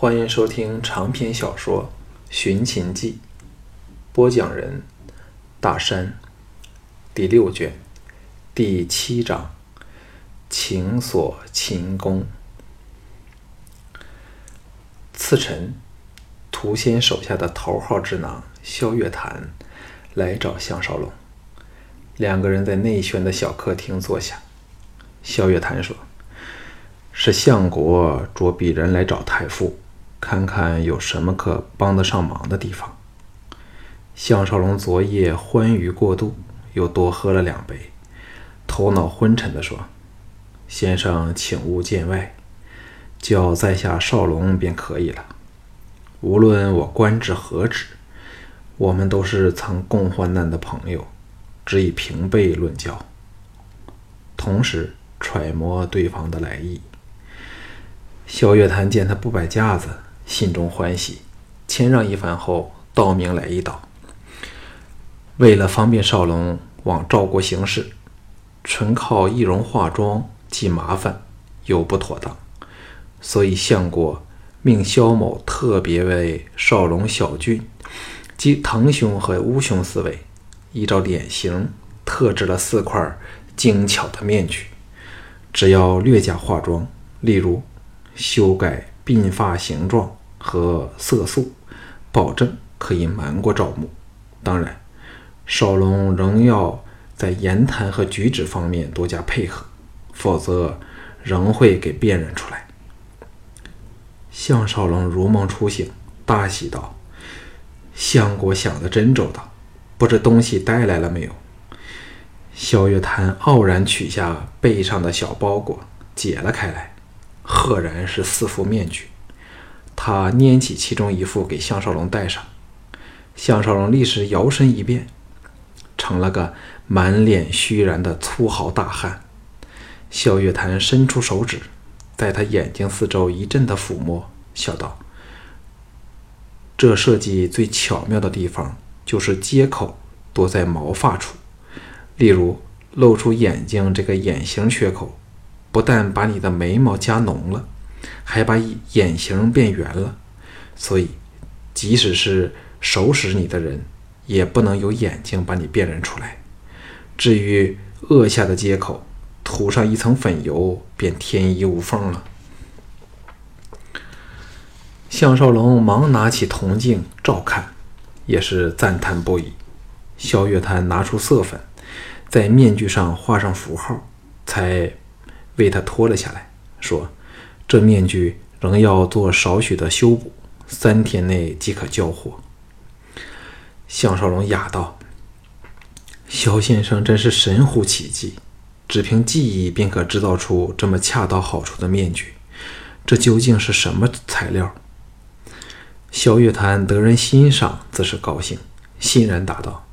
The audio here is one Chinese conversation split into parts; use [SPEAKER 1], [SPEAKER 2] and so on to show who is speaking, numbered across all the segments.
[SPEAKER 1] 欢迎收听长篇小说《寻秦记》，播讲人：大山，第六卷，第七章：情锁秦宫。次晨，屠仙手下的头号智囊萧月潭来找项少龙，两个人在内轩的小客厅坐下。萧月潭说：“是相国捉鄙人来找太傅。”看看有什么可帮得上忙的地方。项少龙昨夜欢愉过度，又多喝了两杯，头脑昏沉地说：“先生，请勿见外，叫在下少龙便可以了。无论我官至何职，我们都是曾共患难的朋友，只以平辈论交，同时揣摩对方的来意。”萧月潭见他不摆架子。心中欢喜，谦让一番后，道明来一道：“为了方便少龙往赵国行事，纯靠易容化妆既麻烦又不妥当，所以相国命萧某特别为少龙小俊及腾兄和乌兄四位，依照脸型特制了四块精巧的面具，只要略加化妆，例如修改鬓发形状。”和色素，保证可以瞒过赵牧。当然，少龙仍要在言谈和举止方面多加配合，否则仍会给辨认出来。项少龙如梦初醒，大喜道：“相国想得真周到，不知东西带来了没有？”萧月潭傲然取下背上的小包裹，解了开来，赫然是四副面具。他拈起其中一副给项少龙戴上，项少龙立时摇身一变，成了个满脸虚然的粗豪大汉。萧月潭伸出手指，在他眼睛四周一阵的抚摸，笑道：“这设计最巧妙的地方，就是接口多在毛发处，例如露出眼睛这个眼型缺口，不但把你的眉毛加浓了。”还把眼型变圆了，所以即使是熟识你的人，也不能有眼睛把你辨认出来。至于颚下的接口，涂上一层粉油，便天衣无缝了。项少龙忙拿起铜镜照看，也是赞叹不已。萧月潭拿出色粉，在面具上画上符号，才为他脱了下来，说。这面具仍要做少许的修补，三天内即可交货。项少龙哑道：“萧先生真是神乎其技，只凭技艺便可制造出这么恰到好处的面具。这究竟是什么材料？”萧月潭得人欣赏，自是高兴，欣然答道：“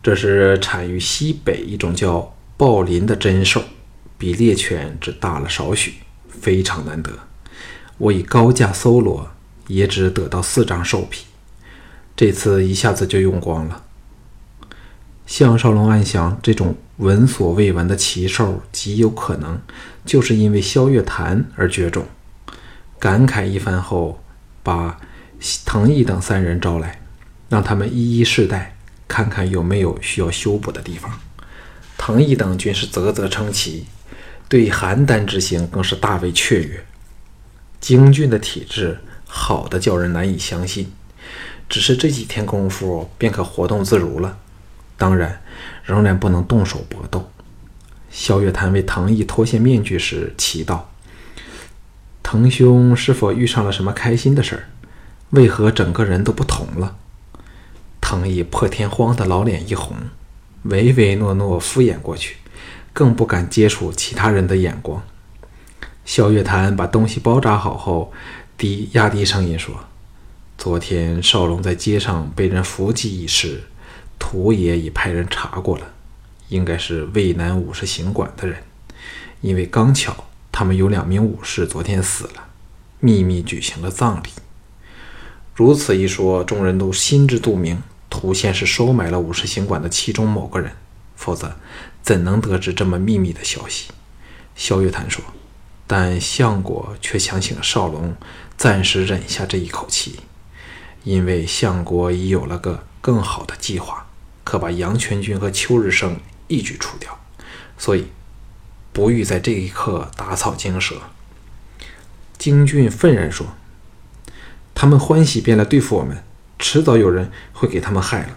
[SPEAKER 1] 这是产于西北一种叫豹林的珍兽，比猎犬只大了少许。”非常难得，我以高价搜罗，也只得到四张兽皮，这次一下子就用光了。项少龙暗想，这种闻所未闻的奇兽，极有可能就是因为萧月潭而绝种。感慨一番后，把藤毅等三人招来，让他们一一试戴，看看有没有需要修补的地方。藤毅等均是啧啧称奇。对邯郸之行更是大为雀跃，京俊的体质好的叫人难以相信。只是这几天功夫便可活动自如了，当然仍然不能动手搏斗。萧月潭为藤毅脱下面具时，奇道：“藤兄是否遇上了什么开心的事儿？为何整个人都不同了？”藤毅破天荒的老脸一红，唯唯诺诺敷衍过去。更不敢接触其他人的眼光。萧月潭把东西包扎好后，低压低声音说：“昨天少龙在街上被人伏击一事，屠爷已派人查过了，应该是渭南武士行馆的人。因为刚巧他们有两名武士昨天死了，秘密举行了葬礼。如此一说，众人都心知肚明，屠县是收买了武士行馆的其中某个人，否则。”怎能得知这么秘密的消息？萧月潭说：“但相国却想请少龙暂时忍下这一口气，因为相国已有了个更好的计划，可把杨全军和邱日升一举除掉，所以不欲在这一刻打草惊蛇。京俊愤然说：“他们欢喜便来对付我们，迟早有人会给他们害了。”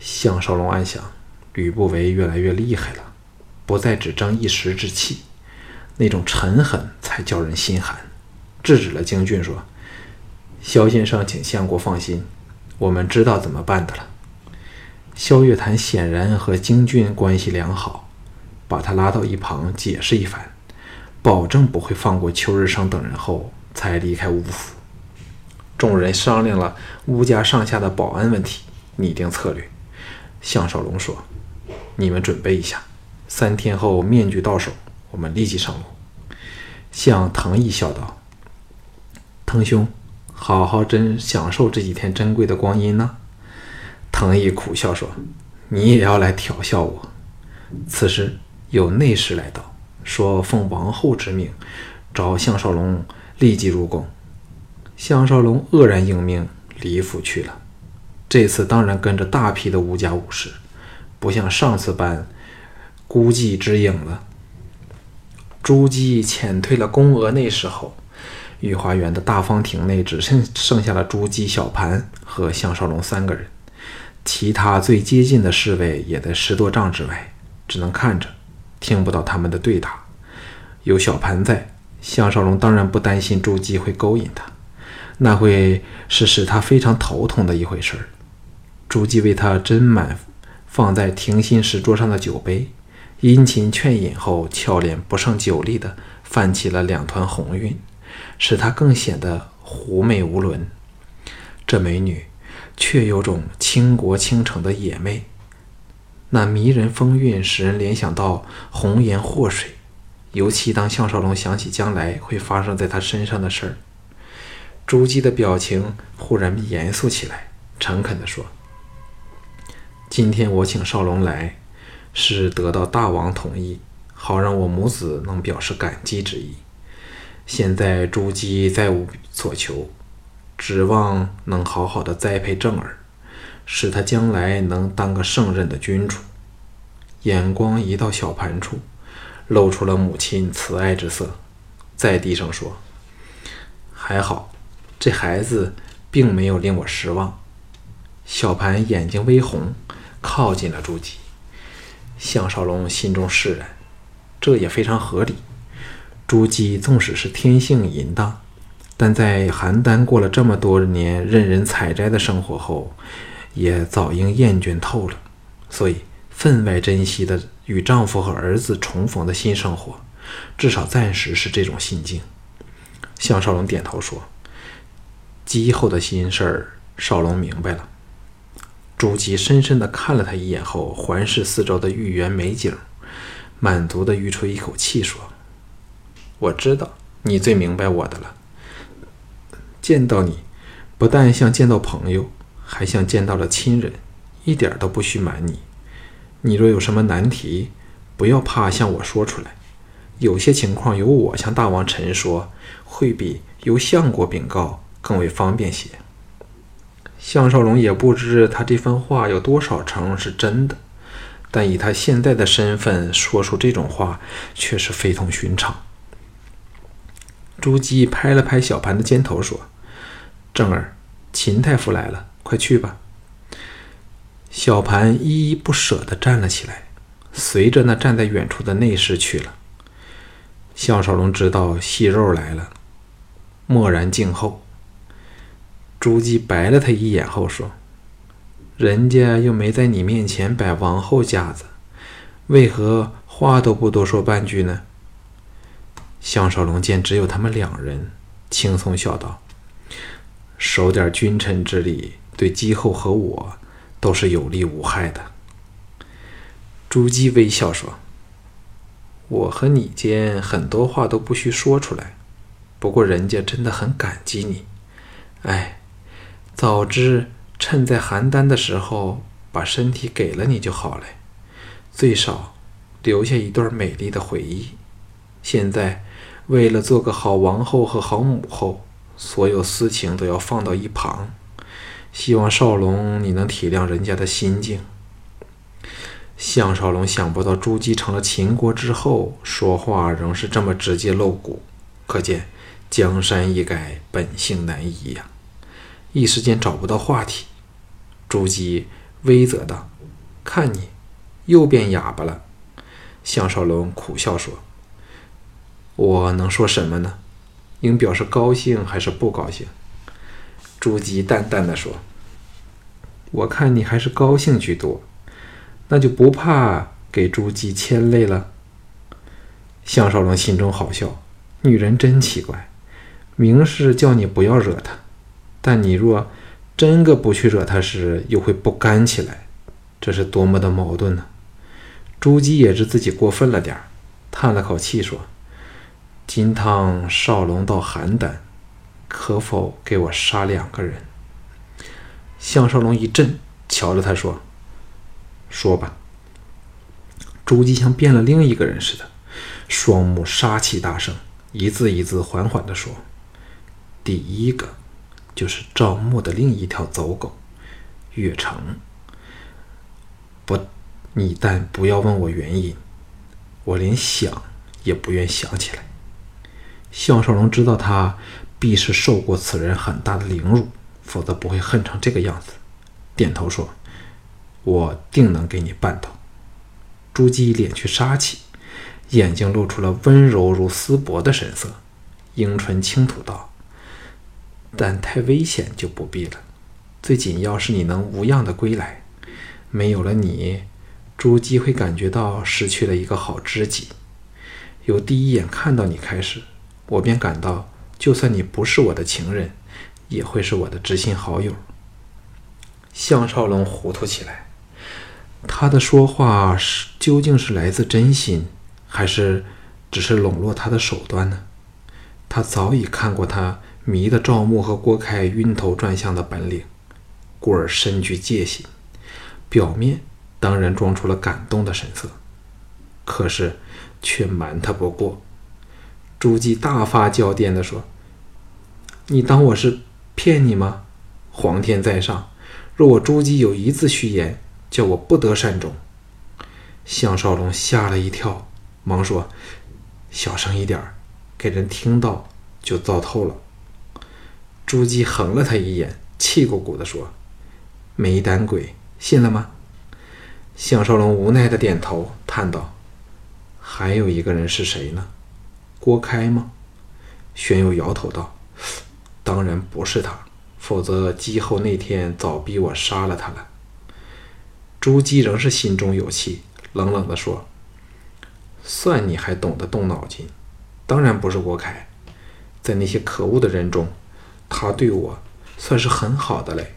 [SPEAKER 1] 项少龙暗想：吕不韦越来越厉害了，不再只争一时之气。那种沉狠才叫人心寒。制止了京俊，说：“萧先生，请相国放心，我们知道怎么办的了。”萧月潭显然和京俊关系良好，把他拉到一旁解释一番，保证不会放过邱日升等人后，才离开吴府。众人商量了吴家上下的保安问题，拟定策略。项少龙说：“你们准备一下，三天后面具到手。”我们立即上路，向藤毅笑道：“藤兄，好好珍享受这几天珍贵的光阴呢。”藤毅苦笑说：“你也要来调笑我？”此时有内侍来到，说奉王后之命，找项少龙立即入宫。项少龙愕然应命，离府去了。这次当然跟着大批的吴家武士，不像上次般孤寂之影了。朱姬遣退了宫娥内侍后，御花园的大方亭内只剩剩下了朱姬、小盘和项少龙三个人，其他最接近的侍卫也在十多丈之外，只能看着，听不到他们的对答。有小盘在，项少龙当然不担心朱姬会勾引他，那会是使他非常头痛的一回事儿。朱姬为他斟满放在庭心石桌上的酒杯。殷勤劝饮后，俏脸不胜酒力的泛起了两团红晕，使她更显得狐媚无伦。这美女却有种倾国倾城的野魅，那迷人风韵使人联想到红颜祸水。尤其当项少龙想起将来会发生在他身上的事儿，朱姬的表情忽然严肃起来，诚恳地说：“今天我请少龙来。”是得到大王同意，好让我母子能表示感激之意。现在朱姬再无所求，指望能好好的栽培正儿，使他将来能当个胜任的君主。眼光移到小盘处，露出了母亲慈爱之色，再低声说：“还好，这孩子并没有令我失望。”小盘眼睛微红，靠近了朱姬。项少龙心中释然，这也非常合理。朱姬纵使是天性淫荡，但在邯郸过了这么多年任人采摘的生活后，也早应厌倦透了，所以分外珍惜的与丈夫和儿子重逢的新生活，至少暂时是这种心境。项少龙点头说：“姬后的心事儿，少龙明白了。”朱姬深深地看了他一眼后，环视四周的玉园美景，满足地吁出一口气说：“我知道你最明白我的了。见到你，不但像见到朋友，还像见到了亲人，一点都不许瞒你。你若有什么难题，不要怕向我说出来。有些情况由我向大王陈说，会比由相国禀告更为方便些。”项少龙也不知他这番话有多少成是真的，但以他现在的身份说出这种话，却是非同寻常。朱姬拍了拍小盘的肩头，说：“正儿，秦太傅来了，快去吧。”小盘依依不舍地站了起来，随着那站在远处的内侍去了。项少龙知道细肉来了，默然静候。朱姬白了他一眼后说：“人家又没在你面前摆王后架子，为何话都不多说半句呢？”项少龙见只有他们两人，轻松笑道：“守点君臣之礼，对姬后和我都是有利无害的。”朱姬微笑说：“我和你间很多话都不需说出来，不过人家真的很感激你。哎。”早知趁在邯郸的时候把身体给了你就好了，最少留下一段美丽的回忆。现在为了做个好王后和好母后，所有私情都要放到一旁。希望少龙你能体谅人家的心境。项少龙想不到朱姬成了秦国之后，说话仍是这么直接露骨，可见江山易改，本性难移呀。一时间找不到话题。朱姬微责道：“看你又变哑巴了。”项少龙苦笑说：“我能说什么呢？应表示高兴还是不高兴？”朱姬淡淡的说：“我看你还是高兴居多，那就不怕给朱姬牵累了。”项少龙心中好笑，女人真奇怪，明是叫你不要惹她，但你若真个不去惹他时，又会不甘起来，这是多么的矛盾呢？朱姬也知自己过分了点儿，叹了口气说：“金汤少龙到邯郸。”可否给我杀两个人？项少龙一震，瞧着他说：“说吧。”朱姬像变了另一个人似的，双目杀气大盛，一字一字缓缓地说：“第一个就是赵牧的另一条走狗，岳成。不，你但不要问我原因，我连想也不愿想起来。”项少龙知道他。必是受过此人很大的凌辱，否则不会恨成这个样子。点头说：“我定能给你办到。”朱姬敛去杀气，眼睛露出了温柔如丝帛的神色，樱唇轻吐道：“但太危险就不必了。最紧要是你能无恙的归来。没有了你，朱姬会感觉到失去了一个好知己。由第一眼看到你开始，我便感到。”就算你不是我的情人，也会是我的知心好友。项少龙糊涂起来，他的说话是究竟是来自真心，还是只是笼络他的手段呢？他早已看过他迷得赵牧和郭开晕头转向的本领，故而深具戒心，表面当然装出了感动的神色，可是却瞒他不过。朱姬大发娇癫地说：“你当我是骗你吗？皇天在上，若我朱姬有一字虚言，叫我不得善终。”项少龙吓了一跳，忙说：“小声一点给人听到就糟透了。”朱姬横了他一眼，气鼓鼓地说：“没胆鬼，信了吗？”项少龙无奈的点头，叹道：“还有一个人是谁呢？”郭开吗？玄佑摇头道：“当然不是他，否则姬后那天早逼我杀了他了。”朱姬仍是心中有气，冷冷地说：“算你还懂得动脑筋，当然不是郭开。在那些可恶的人中，他对我算是很好的嘞。”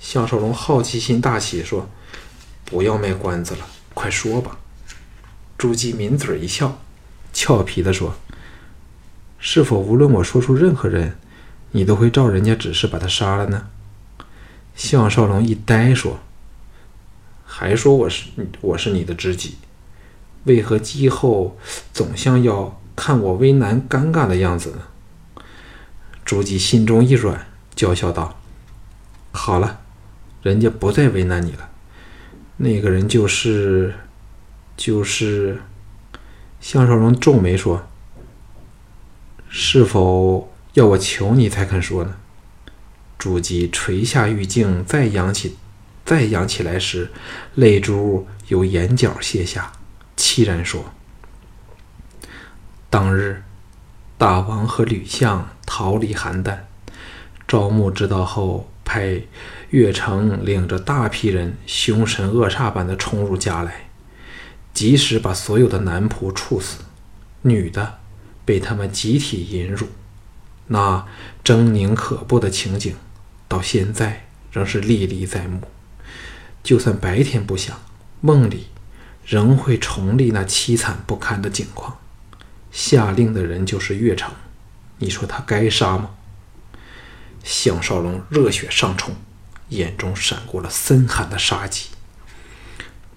[SPEAKER 1] 项少龙好奇心大起，说：“不要卖关子了，快说吧。”朱姬抿嘴一笑。俏皮地说：“是否无论我说出任何人，你都会照人家指示把他杀了呢？”项少龙一呆说：“还说我是我是你的知己，为何姬后总像要看我为难尴尬的样子呢？”朱姬心中一软，娇笑道：“好了，人家不再为难你了。那个人就是，就是。”项少龙皱眉说：“是否要我求你才肯说呢？”朱姬垂下玉镜，再扬起，再扬起来时，泪珠由眼角泻下，凄然说：“当日，大王和吕相逃离邯郸，赵牧知道后，派岳成领着大批人，凶神恶煞般的冲入家来。”及时把所有的男仆处死，女的被他们集体淫辱，那狰狞可怖的情景，到现在仍是历历在目。就算白天不想，梦里仍会重历那凄惨不堪的景况。下令的人就是岳成，你说他该杀吗？项少龙热血上冲，眼中闪过了森寒的杀机。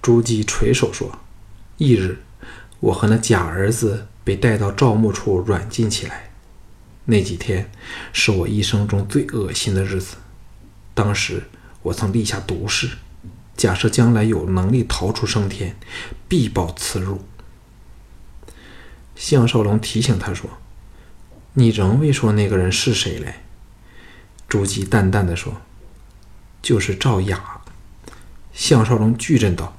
[SPEAKER 1] 朱姬垂手说。翌日，我和那假儿子被带到赵墓处软禁起来。那几天是我一生中最恶心的日子。当时我曾立下毒誓，假设将来有能力逃出升天，必报此辱。项少龙提醒他说：“你仍未说那个人是谁嘞？”朱姬淡淡的说：“就是赵雅。”项少龙巨震道：“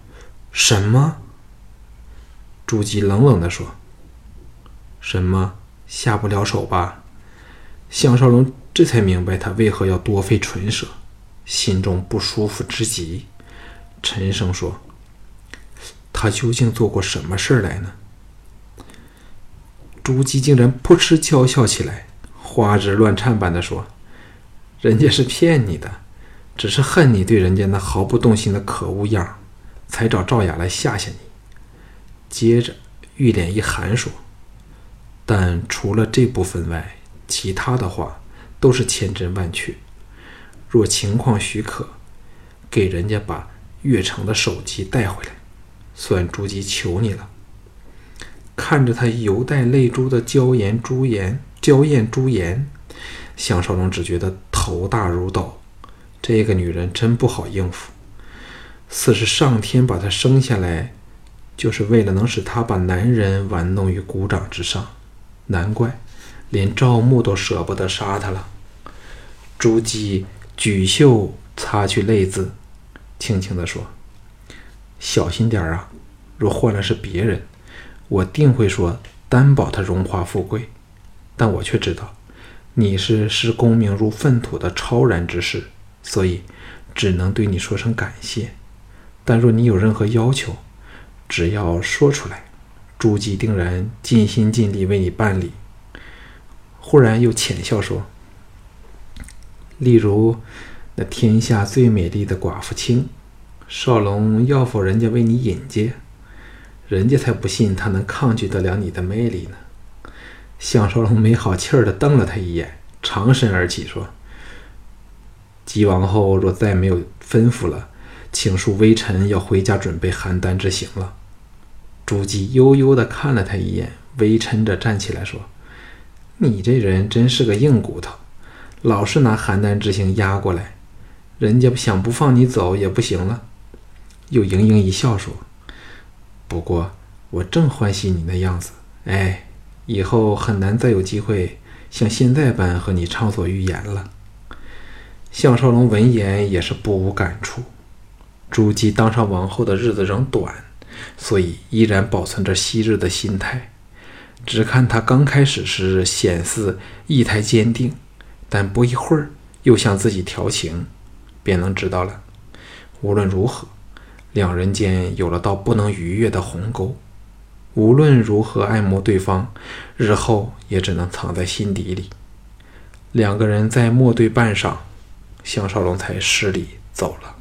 [SPEAKER 1] 什么？”朱姬冷冷的说：“什么？下不了手吧？”项少龙这才明白他为何要多费唇舌，心中不舒服之极，沉声说：“他究竟做过什么事来呢？”朱姬竟然扑哧娇笑起来，花枝乱颤般的说：“人家是骗你的，只是恨你对人家那毫不动心的可恶样才找赵雅来吓吓你。”接着玉脸一寒说：“但除了这部分外，其他的话都是千真万确。若情况许可，给人家把月城的手机带回来，算朱姬求你了。”看着他犹带泪珠的娇颜朱颜，娇艳朱颜，项少龙只觉得头大如斗。这个女人真不好应付，似是上天把她生下来，就是为了能使她把男人玩弄于股掌之上。难怪连赵牧都舍不得杀她了。朱姬举袖擦去泪渍，轻轻地说：“小心点啊，若换了是别人。”我定会说担保他荣华富贵，但我却知道你是视功名如粪土的超然之士，所以只能对你说声感谢。但若你有任何要求，只要说出来，朱姬定然尽心尽力为你办理。忽然又浅笑说：“例如那天下最美丽的寡妇青，少龙要否人家为你引荐？”人家才不信他能抗拒得了你的魅力呢。项少龙没好气儿的瞪了他一眼，长身而起说：“姬王后若再没有吩咐了，请恕微臣要回家准备邯郸之行了。”朱姬悠悠的看了他一眼，微嗔着站起来说：“你这人真是个硬骨头，老是拿邯郸之行压过来，人家想不放你走也不行了。”又盈盈一笑说。不过，我正欢喜你那样子，哎，以后很难再有机会像现在般和你畅所欲言了。项少龙闻言也是不无感触。朱姬当上王后的日子仍短，所以依然保存着昔日的心态。只看他刚开始时显似意态坚定，但不一会儿又向自己调情，便能知道了。无论如何。两人间有了道不能逾越的鸿沟，无论如何爱慕对方，日后也只能藏在心底里。两个人在默对半晌，项少龙才施礼走了。